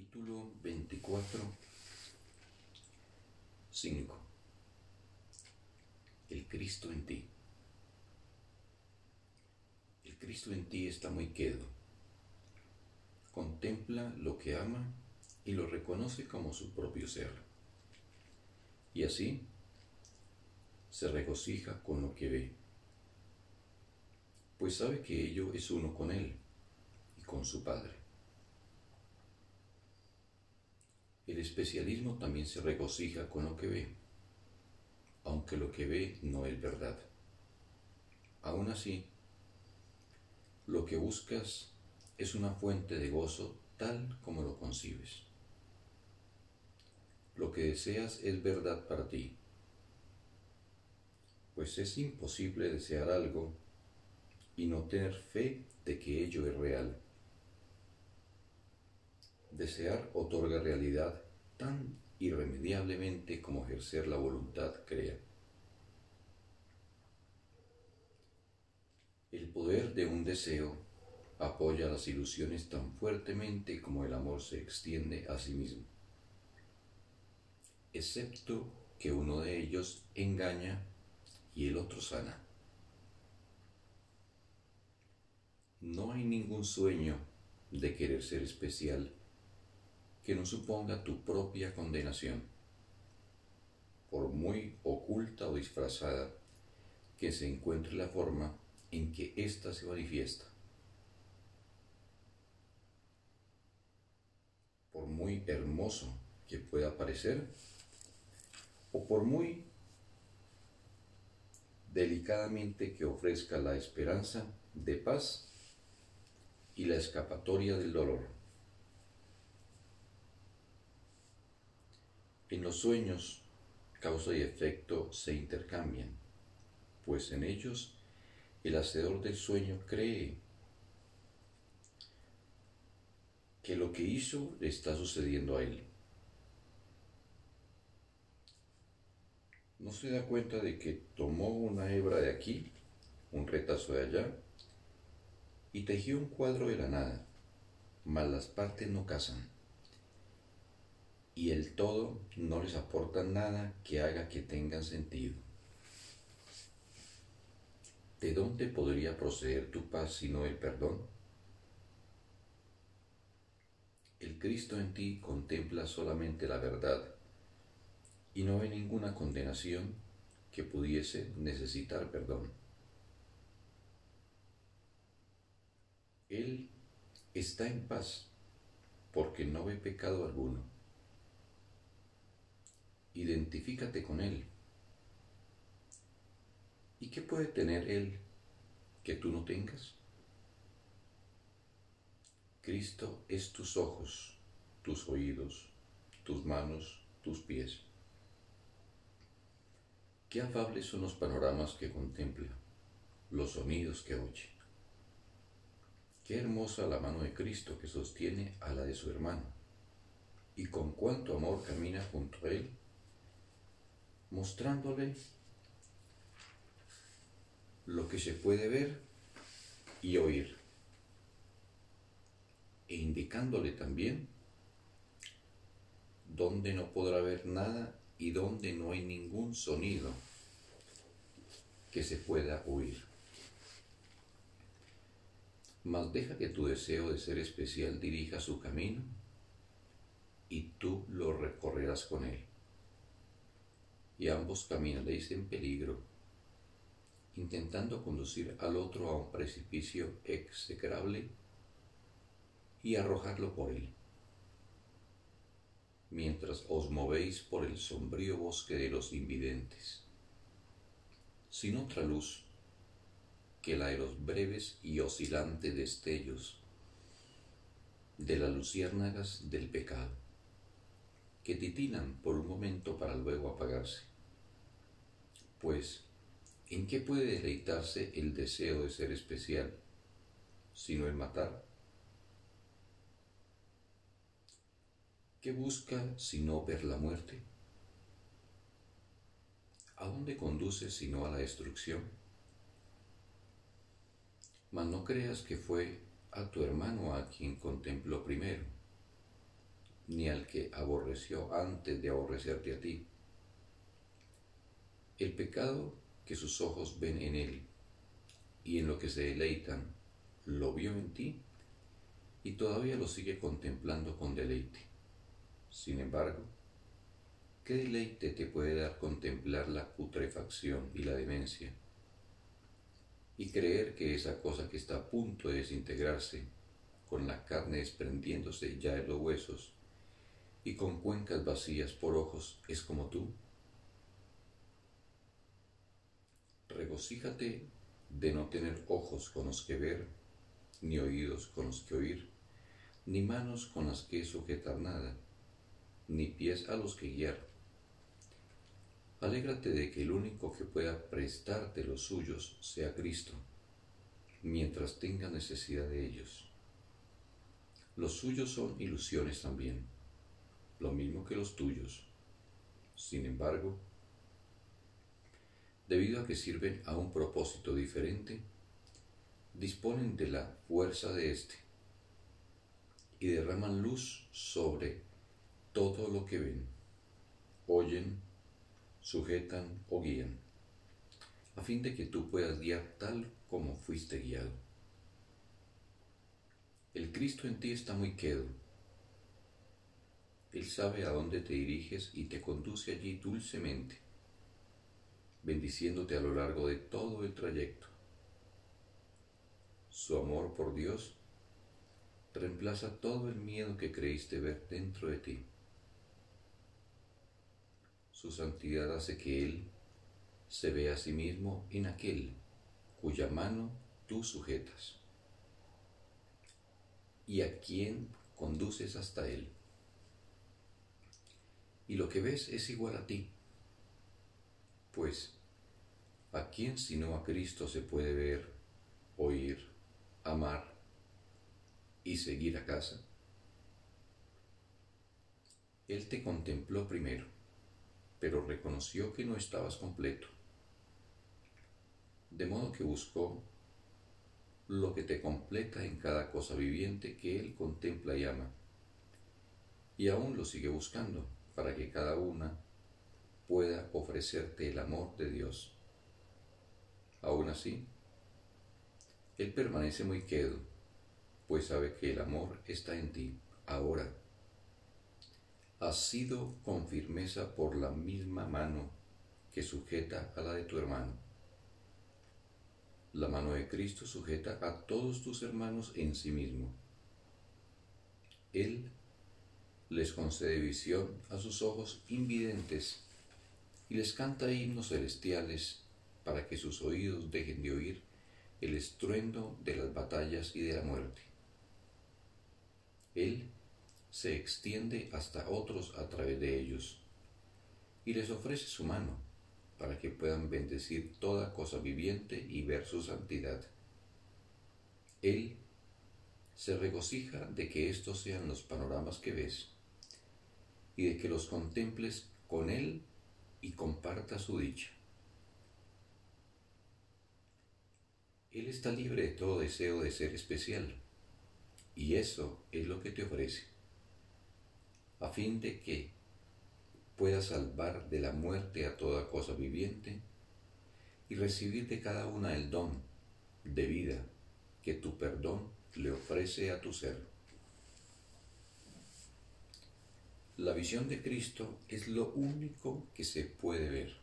Capítulo 24 5 El Cristo en ti. El Cristo en ti está muy quedo. Contempla lo que ama y lo reconoce como su propio ser. Y así se regocija con lo que ve, pues sabe que ello es uno con él y con su Padre. El especialismo también se regocija con lo que ve, aunque lo que ve no es verdad. Aún así, lo que buscas es una fuente de gozo tal como lo concibes. Lo que deseas es verdad para ti, pues es imposible desear algo y no tener fe de que ello es real. Desear otorga realidad tan irremediablemente como ejercer la voluntad crea. El poder de un deseo apoya las ilusiones tan fuertemente como el amor se extiende a sí mismo, excepto que uno de ellos engaña y el otro sana. No hay ningún sueño de querer ser especial que no suponga tu propia condenación, por muy oculta o disfrazada que se encuentre la forma en que ésta se manifiesta. Por muy hermoso que pueda parecer, o por muy delicadamente que ofrezca la esperanza de paz y la escapatoria del dolor. En los sueños, causa y efecto se intercambian, pues en ellos el hacedor del sueño cree que lo que hizo le está sucediendo a él. No se da cuenta de que tomó una hebra de aquí, un retazo de allá, y tejió un cuadro de la nada, mas las partes no casan y el todo no les aporta nada que haga que tengan sentido. ¿De dónde podría proceder tu paz sino el perdón? El Cristo en ti contempla solamente la verdad y no ve ninguna condenación que pudiese necesitar perdón. Él está en paz porque no ve pecado alguno identifícate con Él. ¿Y qué puede tener Él que tú no tengas? Cristo es tus ojos, tus oídos, tus manos, tus pies. Qué afables son los panoramas que contempla, los sonidos que oye. Qué hermosa la mano de Cristo que sostiene a la de su hermano, y con cuánto amor camina junto a él mostrándole lo que se puede ver y oír, e indicándole también donde no podrá ver nada y donde no hay ningún sonido que se pueda oír. Mas deja que tu deseo de ser especial dirija su camino y tú lo recorrerás con él y ambos caminaréis en peligro, intentando conducir al otro a un precipicio execrable y arrojarlo por él, mientras os movéis por el sombrío bosque de los invidentes, sin otra luz que la de los breves y oscilantes destellos de las luciérnagas del pecado, que titilan por un momento para luego apagarse. Pues, ¿en qué puede deleitarse el deseo de ser especial, sino en matar? ¿Qué busca sino ver la muerte? ¿A dónde conduce sino a la destrucción? Mas no creas que fue a tu hermano a quien contempló primero. ni al que aborreció antes de aborrecerte a ti. El pecado que sus ojos ven en él y en lo que se deleitan, lo vio en ti y todavía lo sigue contemplando con deleite. Sin embargo, ¿qué deleite te puede dar contemplar la putrefacción y la demencia? Y creer que esa cosa que está a punto de desintegrarse, con la carne desprendiéndose ya de los huesos, y con cuencas vacías por ojos, es como tú? Regocíjate de no tener ojos con los que ver, ni oídos con los que oír, ni manos con las que sujetar nada, ni pies a los que guiar. Alégrate de que el único que pueda prestarte los suyos sea Cristo, mientras tenga necesidad de ellos. Los suyos son ilusiones también, lo mismo que los tuyos. Sin embargo, debido a que sirven a un propósito diferente, disponen de la fuerza de éste y derraman luz sobre todo lo que ven, oyen, sujetan o guían, a fin de que tú puedas guiar tal como fuiste guiado. El Cristo en ti está muy quedo. Él sabe a dónde te diriges y te conduce allí dulcemente, bendiciéndote a lo largo de todo el trayecto. Su amor por Dios reemplaza todo el miedo que creíste ver dentro de ti. Su santidad hace que Él se vea a sí mismo en aquel cuya mano tú sujetas y a quien conduces hasta Él. Y lo que ves es igual a ti, pues ¿a quién sino a Cristo se puede ver, oír, amar y seguir a casa? Él te contempló primero, pero reconoció que no estabas completo, de modo que buscó lo que te completa en cada cosa viviente que Él contempla y ama, y aún lo sigue buscando para que cada una pueda ofrecerte el amor de Dios. Aún así, Él permanece muy quedo, pues sabe que el amor está en ti ahora. Has sido con firmeza por la misma mano que sujeta a la de tu hermano. La mano de Cristo sujeta a todos tus hermanos en sí mismo. Él les concede visión a sus ojos invidentes y les canta himnos celestiales para que sus oídos dejen de oír el estruendo de las batallas y de la muerte. Él se extiende hasta otros a través de ellos y les ofrece su mano para que puedan bendecir toda cosa viviente y ver su santidad. Él se regocija de que estos sean los panoramas que ves y de que los contemples con Él y comparta su dicha. Él está libre de todo deseo de ser especial y eso es lo que te ofrece, a fin de que puedas salvar de la muerte a toda cosa viviente y recibir de cada una el don de vida que tu perdón le ofrece a tu ser. La visión de Cristo es lo único que se puede ver.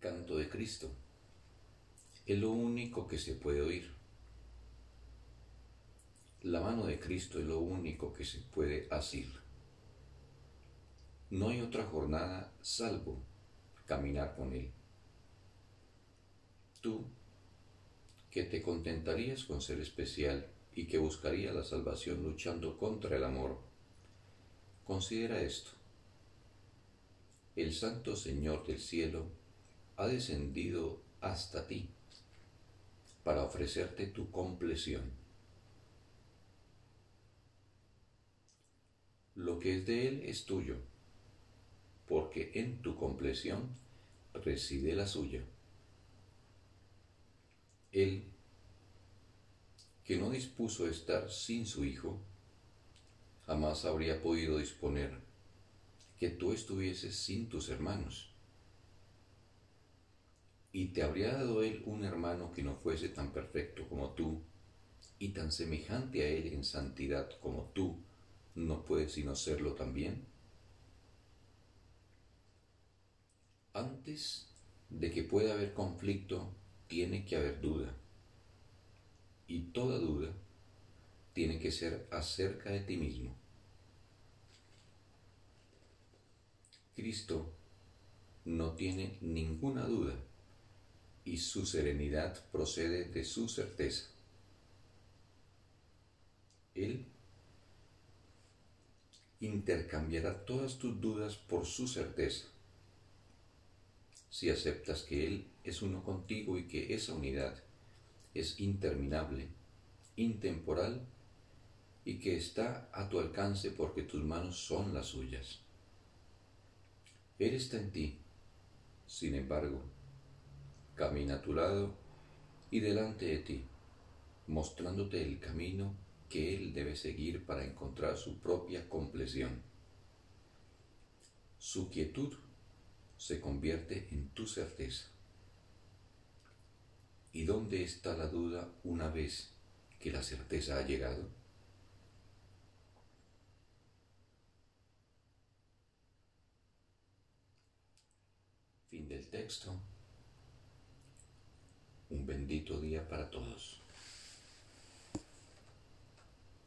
canto de Cristo. Es lo único que se puede oír. La mano de Cristo es lo único que se puede asir. No hay otra jornada salvo caminar con Él. Tú, que te contentarías con ser especial y que buscaría la salvación luchando contra el amor, considera esto. El Santo Señor del cielo ha descendido hasta ti para ofrecerte tu compleción. Lo que es de Él es tuyo, porque en tu compleción reside la suya. Él, que no dispuso estar sin su Hijo, jamás habría podido disponer que tú estuvieses sin tus hermanos. Y te habría dado Él un hermano que no fuese tan perfecto como tú y tan semejante a Él en santidad como tú, no puedes sino serlo también. Antes de que pueda haber conflicto, tiene que haber duda. Y toda duda tiene que ser acerca de ti mismo. Cristo no tiene ninguna duda y su serenidad procede de su certeza. Él intercambiará todas tus dudas por su certeza. Si aceptas que Él es uno contigo y que esa unidad es interminable, intemporal y que está a tu alcance porque tus manos son las suyas. Él está en ti, sin embargo, camina a tu lado y delante de ti, mostrándote el camino que él debe seguir para encontrar su propia compleción. Su quietud se convierte en tu certeza. ¿Y dónde está la duda una vez que la certeza ha llegado? Fin del texto. Un bendito día para todos.